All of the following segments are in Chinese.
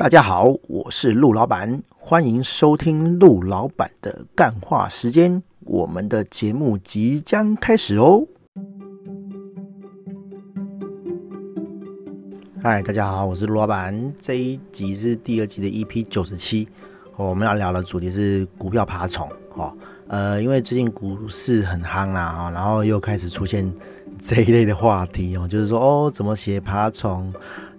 大家好，我是陆老板，欢迎收听陆老板的干话时间。我们的节目即将开始哦。嗨，大家好，我是陆老板。这一集是第二集的 EP 九十七，我们要聊的主题是股票爬虫。哦，呃，因为最近股市很夯啦，然后又开始出现这一类的话题哦，就是说哦，怎么写爬虫？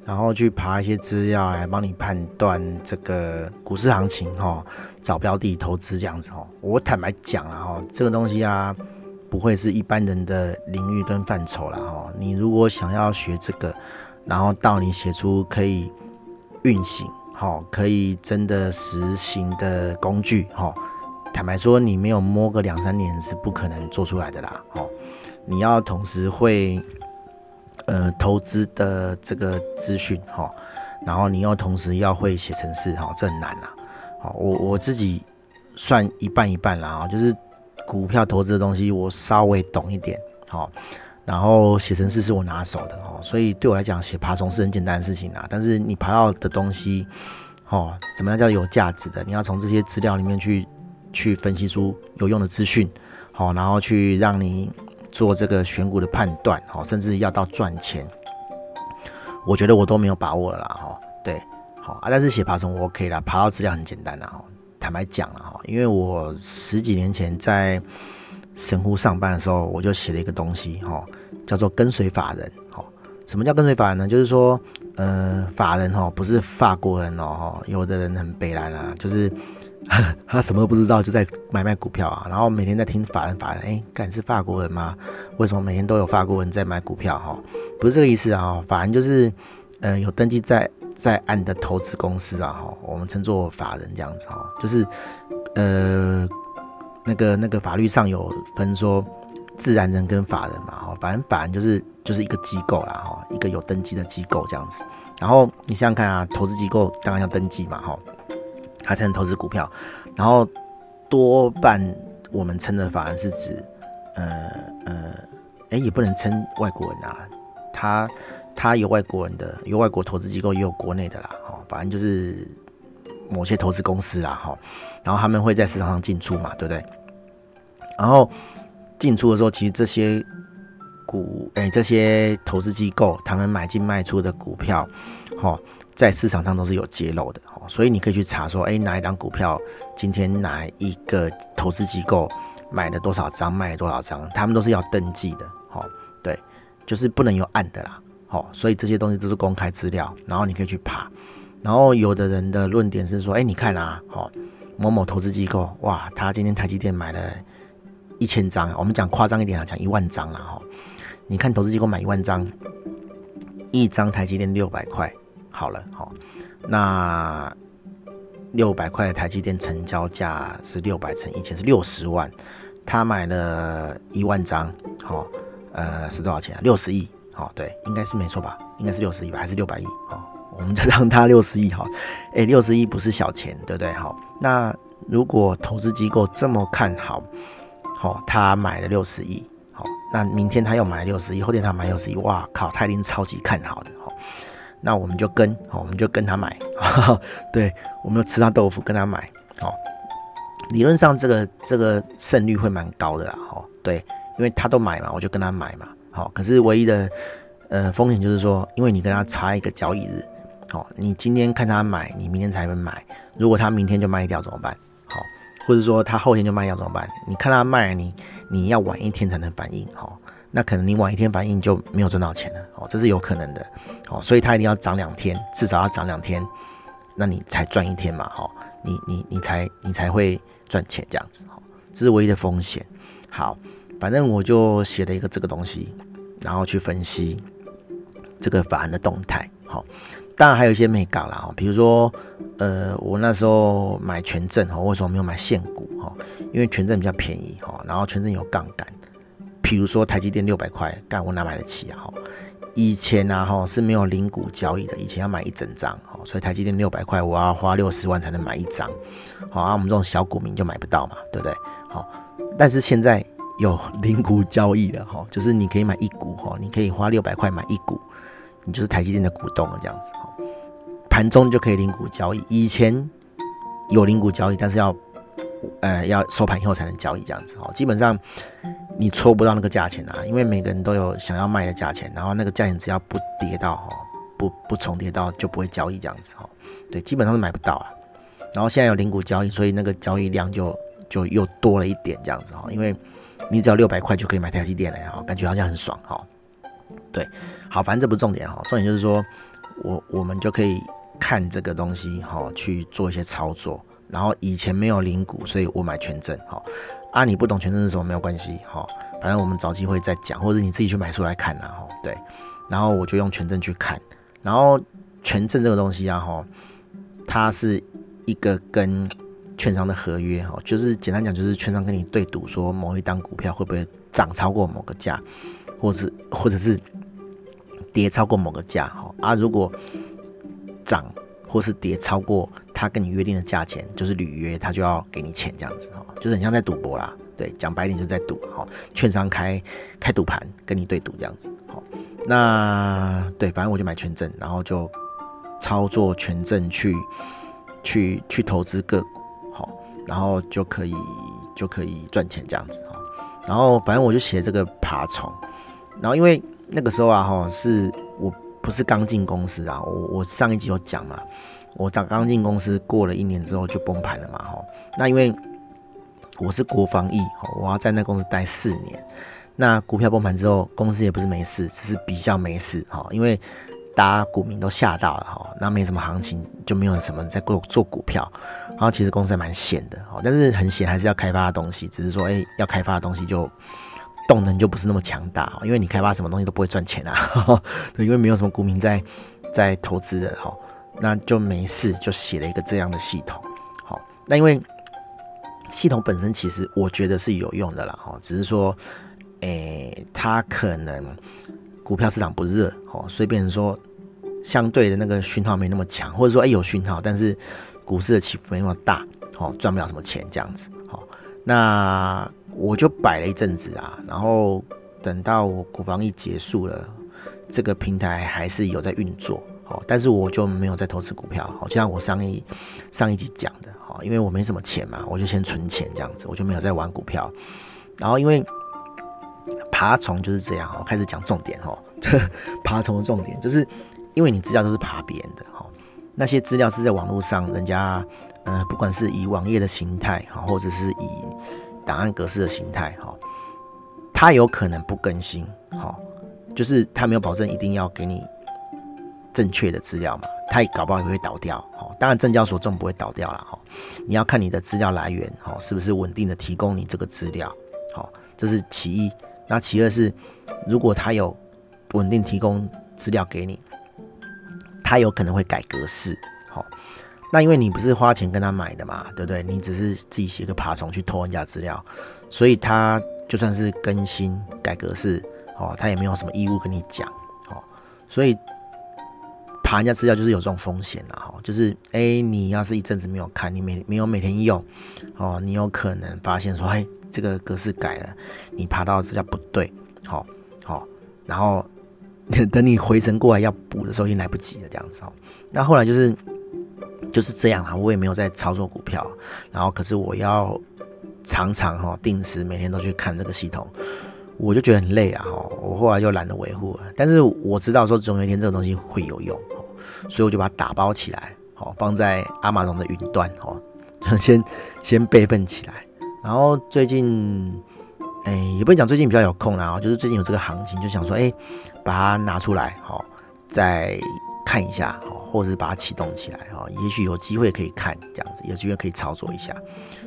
然后去爬一些资料来帮你判断这个股市行情哈，找标的投资这样子哦。我坦白讲了哈，这个东西啊，不会是一般人的领域跟范畴了哈。你如果想要学这个，然后到你写出可以运行哈，可以真的实行的工具哈，坦白说，你没有摸个两三年是不可能做出来的啦。哦，你要同时会。呃，投资的这个资讯哈，然后你又同时要会写程式哈，这很难啦。好，我我自己算一半一半啦啊，就是股票投资的东西我稍微懂一点，好，然后写程式是我拿手的哦，所以对我来讲写爬虫是很简单的事情啦。但是你爬到的东西，哦，怎么样叫有价值的？你要从这些资料里面去去分析出有用的资讯，好，然后去让你。做这个选股的判断，哦，甚至要到赚钱，我觉得我都没有把握了啦，哈，对，好啊，但是写爬虫我 OK 啦，爬到资料很简单啦，哈，坦白讲了哈，因为我十几年前在神户上班的时候，我就写了一个东西，哈，叫做跟随法人，哈，什么叫跟随法人呢？就是说，呃，法人哈不是法国人哦，有的人很北烂啊，就是。他什么都不知道，就在买卖股票啊，然后每天在听法人法人，哎，敢是法国人吗？为什么每天都有法国人在买股票？哈，不是这个意思啊，法人就是，呃，有登记在在案的投资公司啊，哈，我们称作法人这样子哈，就是，呃，那个那个法律上有分说自然人跟法人嘛，哈，反正法人就是就是一个机构啦，哈，一个有登记的机构这样子，然后你想想看啊，投资机构当然要登记嘛，哈。他才能投资股票，然后多半我们称的法人是指，呃呃，哎、也不能称外国人啊，他他有外国人的，有外国投资机构，也有国内的啦，哈，反正就是某些投资公司啦，哈，然后他们会在市场上进出嘛，对不对？然后进出的时候，其实这些股，哎、欸，这些投资机构他们买进卖出的股票，哈。在市场上都是有揭露的，所以你可以去查说，哎，哪一档股票今天哪一个投资机构买了多少张，卖了多少张，他们都是要登记的，哦，对，就是不能有暗的啦，哦，所以这些东西都是公开资料，然后你可以去爬，然后有的人的论点是说，哎，你看啊，哦，某某投资机构，哇，他今天台积电买了一千张，我们讲夸张一点啊，讲一万张了，哈，你看投资机构买一万张，一张台积电六百块。好了，好，那六百块的台积电成交价是六百乘一千是六十万，他买了一万张，好，呃，是多少钱啊？六十亿，好，对，应该是没错吧？应该是六十亿吧？还是六百亿？好，我们就让他六十亿，好，哎，六十亿不是小钱，对不对？好，那如果投资机构这么看好，好，他买了六十亿，好，那明天他又买六十亿，后天他买六十亿，哇靠，他一定超级看好的，好。那我们就跟，好，我们就跟他买，对，我们就吃他豆腐跟他买，好，理论上这个这个胜率会蛮高的啦，哈，对，因为他都买嘛，我就跟他买嘛，好，可是唯一的呃风险就是说，因为你跟他差一个交易日，好，你今天看他买，你明天才能买，如果他明天就卖掉怎么办？或者说他后天就卖掉怎么办？你看他卖，你你要晚一天才能反应，哈。那可能你晚一天反应就没有赚到钱了哦，这是有可能的哦，所以他一定要涨两天，至少要涨两天，那你才赚一天嘛，哈，你你你才你才会赚钱这样子，哈，这是唯一的风险。好，反正我就写了一个这个东西，然后去分析这个法案的动态，好，当然还有一些没搞啦，比如说，呃，我那时候买权证哈，为什么没有买现股哈？因为权证比较便宜哈，然后权证有杠杆。比如说台积电六百块，干我哪买得起啊？哈，以前呢，哈是没有零股交易的，以前要买一整张，哈，所以台积电六百块，我要花六十万才能买一张，好，啊，我们这种小股民就买不到嘛，对不对？好，但是现在有零股交易的，哈，就是你可以买一股，哈，你可以花六百块买一股，你就是台积电的股东了，这样子，盘中就可以零股交易。以前有零股交易，但是要呃要收盘以后才能交易这样子哦。基本上你戳不到那个价钱啊，因为每个人都有想要卖的价钱，然后那个价钱只要不跌到哦，不不重叠到就不会交易这样子哦。对，基本上是买不到啊。然后现在有零股交易，所以那个交易量就就又多了一点这样子哈，因为你只要六百块就可以买台积电了哈，感觉好像很爽哈。对，好，反正这不是重点哈，重点就是说我我们就可以看这个东西哈，去做一些操作。然后以前没有零股，所以我买权证哈。啊，你不懂权证是什么没有关系哈，反正我们找机会再讲，或者你自己去买书来看呐哈。对，然后我就用权证去看，然后权证这个东西啊哈，它是。一个跟券商的合约哈，就是简单讲，就是券商跟你对赌，说某一档股票会不会涨超过某个价，或是或者是跌超过某个价哈啊，如果涨或是跌超过他跟你约定的价钱，就是履约，他就要给你钱这样子哈，就是很像在赌博啦，对，讲白点就是在赌哈，券商开开赌盘跟你对赌这样子哈，那对，反正我就买权证，然后就操作权证去。去去投资个股，好，然后就可以就可以赚钱这样子哈。然后反正我就写这个爬虫，然后因为那个时候啊哈，是我不是刚进公司啊，我我上一集有讲嘛，我刚刚进公司过了一年之后就崩盘了嘛哈。那因为我是国防役，我要在那公司待四年。那股票崩盘之后，公司也不是没事，只是比较没事哈，因为。大家股民都吓到了哈，那没什么行情，就没有什么在做做股票，然后其实公司还蛮闲的哈，但是很闲还是要开发的东西，只是说哎、要开发的东西就动能就不是那么强大，因为你开发什么东西都不会赚钱啊，因为没有什么股民在在投资的哈，那就没事，就写了一个这样的系统，好，那因为系统本身其实我觉得是有用的啦哈，只是说诶、它可能。股票市场不热哦，所以变成说相对的那个讯号没那么强，或者说哎、有讯号，但是股市的起伏没那么大哦，赚不了什么钱这样子哦。那我就摆了一阵子啊，然后等到我国防役结束了，这个平台还是有在运作哦，但是我就没有再投资股票，好，就像我上一上一集讲的哦，因为我没什么钱嘛，我就先存钱这样子，我就没有再玩股票，然后因为。爬虫就是这样哦，开始讲重点哦。爬虫的重点就是，因为你资料都是爬别人的哈，那些资料是在网络上，人家呃，不管是以网页的形态哈，或者是以档案格式的形态哈，它有可能不更新哈，就是它没有保证一定要给你正确的资料嘛，它也搞不好也会倒掉哈。当然，证交所这种不会倒掉了哈，你要看你的资料来源哈，是不是稳定的提供你这个资料，好，这是其一。那其二是，如果他有稳定提供资料给你，他有可能会改格式，那因为你不是花钱跟他买的嘛，对不对？你只是自己写个爬虫去偷人家资料，所以他就算是更新改格式，哦，他也没有什么义务跟你讲，哦，所以爬人家资料就是有这种风险了，哈，就是哎，你要是一阵子没有看，你每没有每天用，哦，你有可能发现说，哎。这个格式改了，你爬到资料不对，好，好，然后等你回神过来要补的时候，已经来不及了，这样子哦。那后来就是就是这样啊，我也没有在操作股票，然后可是我要常常哈定时每天都去看这个系统，我就觉得很累啊，哈，我后来就懒得维护了。但是我知道说总有一天这个东西会有用，所以我就把它打包起来，好，放在阿玛龙的云端，哦，就先先备份起来。然后最近，哎，也不能讲最近比较有空啦，就是最近有这个行情，就想说，哎，把它拿出来，好，再看一下，好，或者是把它启动起来，哈，也许有机会可以看，这样子，有机会可以操作一下。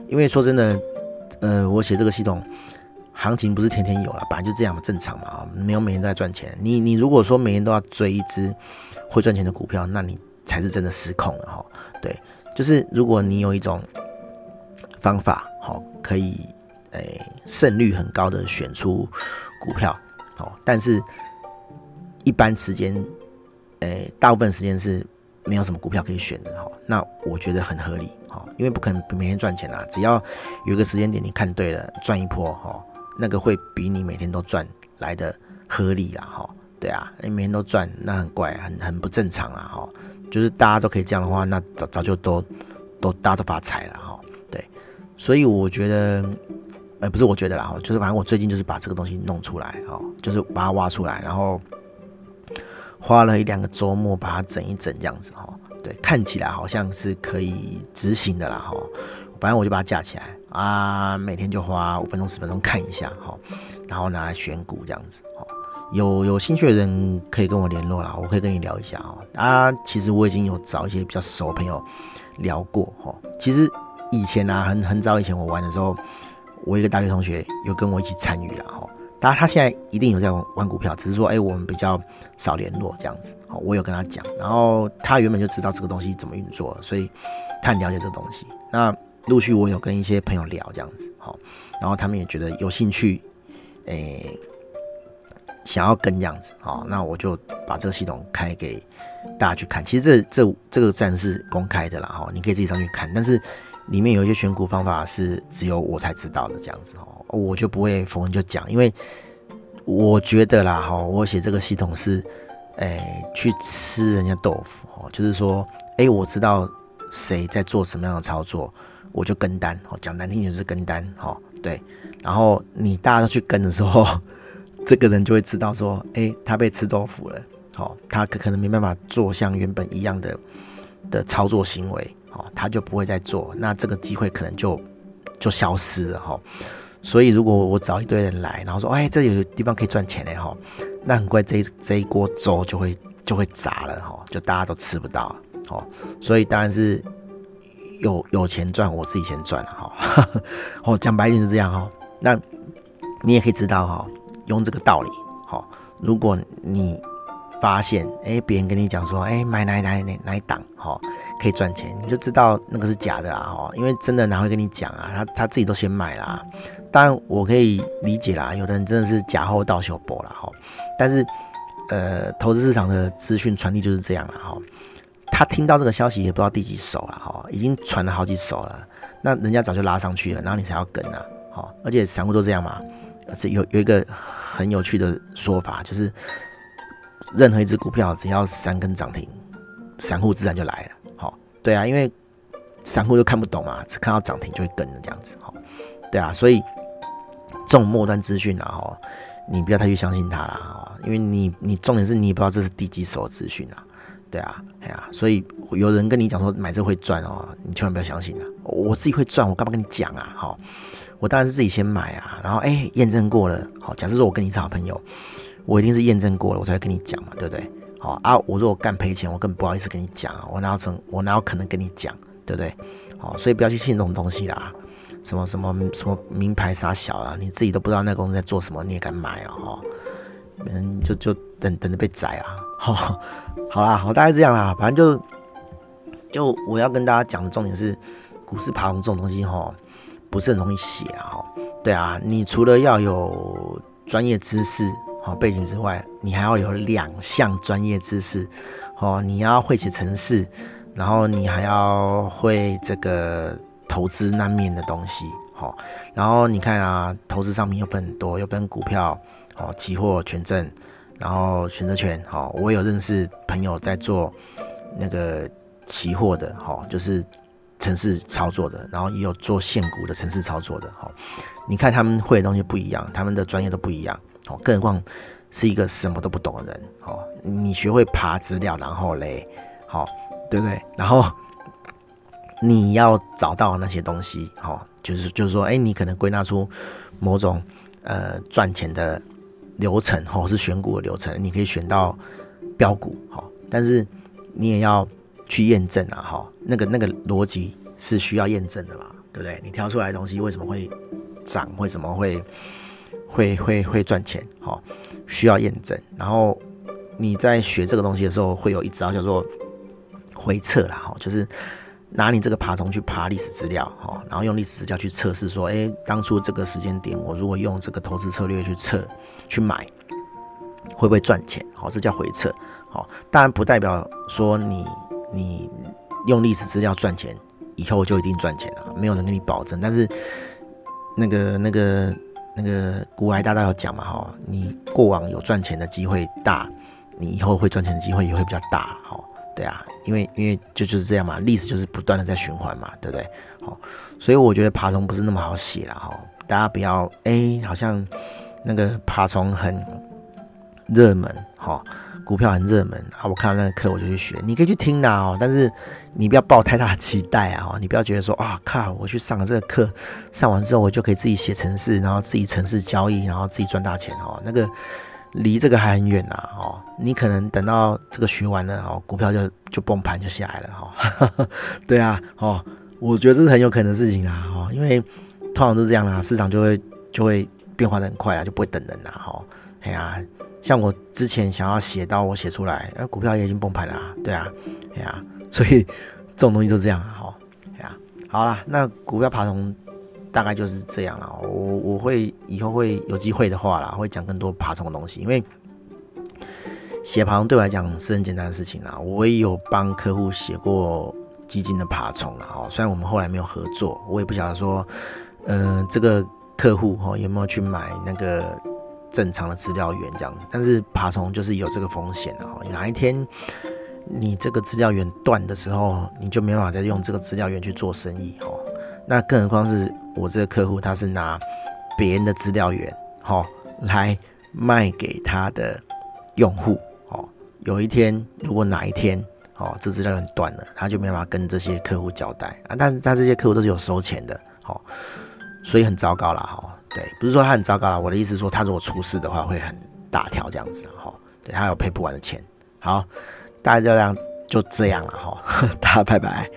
因为说真的，呃，我写这个系统，行情不是天天有啦，本来就这样嘛，正常嘛，没有每天都在赚钱。你你如果说每天都要追一只会赚钱的股票，那你才是真的失控了，哈。对，就是如果你有一种方法。好，可以，诶、胜率很高的选出股票，哦，但是一般时间，诶、大部分时间是没有什么股票可以选的，哈，那我觉得很合理，哈，因为不可能每天赚钱啊，只要有一个时间点你看对了，赚一波，哈，那个会比你每天都赚来的合理啦，哈。对啊，你每天都赚，那很怪，很很不正常啊，哈。就是大家都可以这样的话，那早早就都都大家都发财了，哈。对，所以我觉得，呃，不是我觉得啦，哈，就是反正我最近就是把这个东西弄出来，哈，就是把它挖出来，然后花了一两个周末把它整一整，这样子，哈。对，看起来好像是可以执行的啦，哈。反正我就把它架起来啊，每天就花五分钟十分钟看一下，哈，然后拿来选股这样子，哈。有有兴趣的人可以跟我联络啦，我可以跟你聊一下哦。啊，其实我已经有找一些比较熟的朋友聊过哈。其实以前啊，很很早以前我玩的时候，我一个大学同学有跟我一起参与了哈。当然他现在一定有在玩股票，只是说哎，我们比较少联络这样子。好，我有跟他讲，然后他原本就知道这个东西怎么运作，所以他很了解这个东西。那陆续我有跟一些朋友聊这样子，好，然后他们也觉得有兴趣，诶。想要跟这样子，好，那我就把这个系统开给大家去看。其实这这这个站是公开的啦，哈，你可以自己上去看。但是里面有一些选股方法是只有我才知道的，这样子哦，我就不会逢人就讲，因为我觉得啦，哈，我写这个系统是，哎，去吃人家豆腐，哦，就是说，哎，我知道谁在做什么样的操作，我就跟单，哦，讲难听点是跟单，哈，对。然后你大家都去跟的时候。这个人就会知道说，哎，他被吃豆腐了，好，他可可能没办法做像原本一样的的操作行为，哦，他就不会再做，那这个机会可能就就消失了，哈。所以如果我找一堆人来，然后说，哎，这有地方可以赚钱嘞，哈，那很快这这一锅粥就会就会砸了，哈，就大家都吃不到，哦，所以当然是有有钱赚，我自己先赚了，哈，哦，讲白一点是这样，哈，那你也可以知道，哈。用这个道理，好，如果你发现，哎，别人跟你讲说，哎，买哪哪哪哪一档，哈，可以赚钱，你就知道那个是假的啦，哈，因为真的哪会跟你讲啊？他他自己都先买啦。当然我可以理解啦，有的人真的是假货到手薄了，哈。但是，呃，投资市场的资讯传递就是这样了，哈。他听到这个消息也不知道第几手了，哈，已经传了好几手了，那人家早就拉上去了，然后你才要跟啊，好，而且散户都这样嘛。是有有一个很有趣的说法，就是任何一只股票只要三根涨停，散户自然就来了。好，对啊，因为散户都看不懂嘛，只看到涨停就会跟着这样子。好，对啊，所以这种末端资讯啊，哈，你不要太去相信它啦，哦，因为你你重点是你也不知道这是第几手资讯啊，对啊，哎呀，所以有人跟你讲说买这会赚哦，你千万不要相信啊，我自己会赚，我干嘛跟你讲啊？好。我当然是自己先买啊，然后哎，验证过了，好，假设说我跟你是好朋友，我一定是验证过了，我才会跟你讲嘛，对不对？好啊，我如果干赔钱，我根本不好意思跟你讲啊，我哪有成，我哪有可能跟你讲，对不对？好，所以不要去信这种东西啦，什么什么什么名牌啥小啊，你自己都不知道那个公司在做什么，你也敢买哦？嗯，就就等等着被宰啊！好，好啦，好，大概这样啦，反正就就我要跟大家讲的重点是，股市爬红这种东西哈。不是很容易写啊，哈，对啊，你除了要有专业知识哦背景之外，你还要有两项专业知识，哦，你要会写程式，然后你还要会这个投资那面的东西，好，然后你看啊，投资上面又分很多，又分股票，哦，期货、权证，然后选择权，好，我有认识朋友在做那个期货的，好，就是。程式操作的，然后也有做现股的程式操作的，好，你看他们会的东西不一样，他们的专业都不一样，好，更何况是一个什么都不懂的人，哦，你学会爬资料，然后嘞，好，对不对？然后你要找到那些东西，好，就是就是说，哎，你可能归纳出某种呃赚钱的流程，或是选股的流程，你可以选到标股，好，但是你也要。去验证啊，哈，那个那个逻辑是需要验证的嘛，对不对？你挑出来的东西为什么会涨？为什么会会会会赚钱？哈，需要验证。然后你在学这个东西的时候，会有一招叫做回测啦，哈，就是拿你这个爬虫去爬历史资料，哈，然后用历史资料去测试说，哎，当初这个时间点，我如果用这个投资策略去测去买，会不会赚钱？好，这叫回测。好，当然不代表说你。你用历史资料赚钱，以后就一定赚钱了，没有人给你保证。但是那个那个那个古埃大道有讲嘛，哈，你过往有赚钱的机会大，你以后会赚钱的机会也会比较大，哈，对啊，因为因为就就是这样嘛，历史就是不断的在循环嘛，对不对？好，所以我觉得爬虫不是那么好写了，哈，大家不要哎、好像那个爬虫很热门，哈。股票很热门啊！我看到那个课我就去学，你可以去听啦哦，但是你不要抱太大的期待啊！你不要觉得说啊靠，我去上了这个课，上完之后我就可以自己写程式，然后自己程式交易，然后自己赚大钱哦。那个离这个还很远呐哦。你可能等到这个学完了哦，股票就就崩盘就下来了哈。对啊哦，我觉得这是很有可能的事情啊哦，因为通常都是这样啦，市场就会就会变化的很快啊，就不会等人啦哈。哎呀。像我之前想要写到我写出来，那股票也已经崩盘了，啊，对啊，哎呀，所以这种东西就这样啊，哈，哎呀，好了，那股票爬虫大概就是这样了。我我会以后会有机会的话啦，会讲更多爬虫的东西，因为写爬虫对我来讲是很简单的事情啦。我也有帮客户写过基金的爬虫了，哈，虽然我们后来没有合作，我也不晓得说，嗯、这个客户哈有没有去买那个。正常的资料源这样子，但是爬虫就是有这个风险的哦。哪一天你这个资料源断的时候，你就没办法再用这个资料源去做生意哦。那更何况是我这个客户，他是拿别人的资料源哦来卖给他的用户哦。有一天如果哪一天哦这资料源断了，他就没办法跟这些客户交代啊。但是他这些客户都是有收钱的哦，所以很糟糕了哈。对，不是说他很糟糕啦，我的意思是说，他如果出事的话，会很大条这样子哈。对，他有赔不完的钱。好，大家就这样就这样了哈，大家拜拜。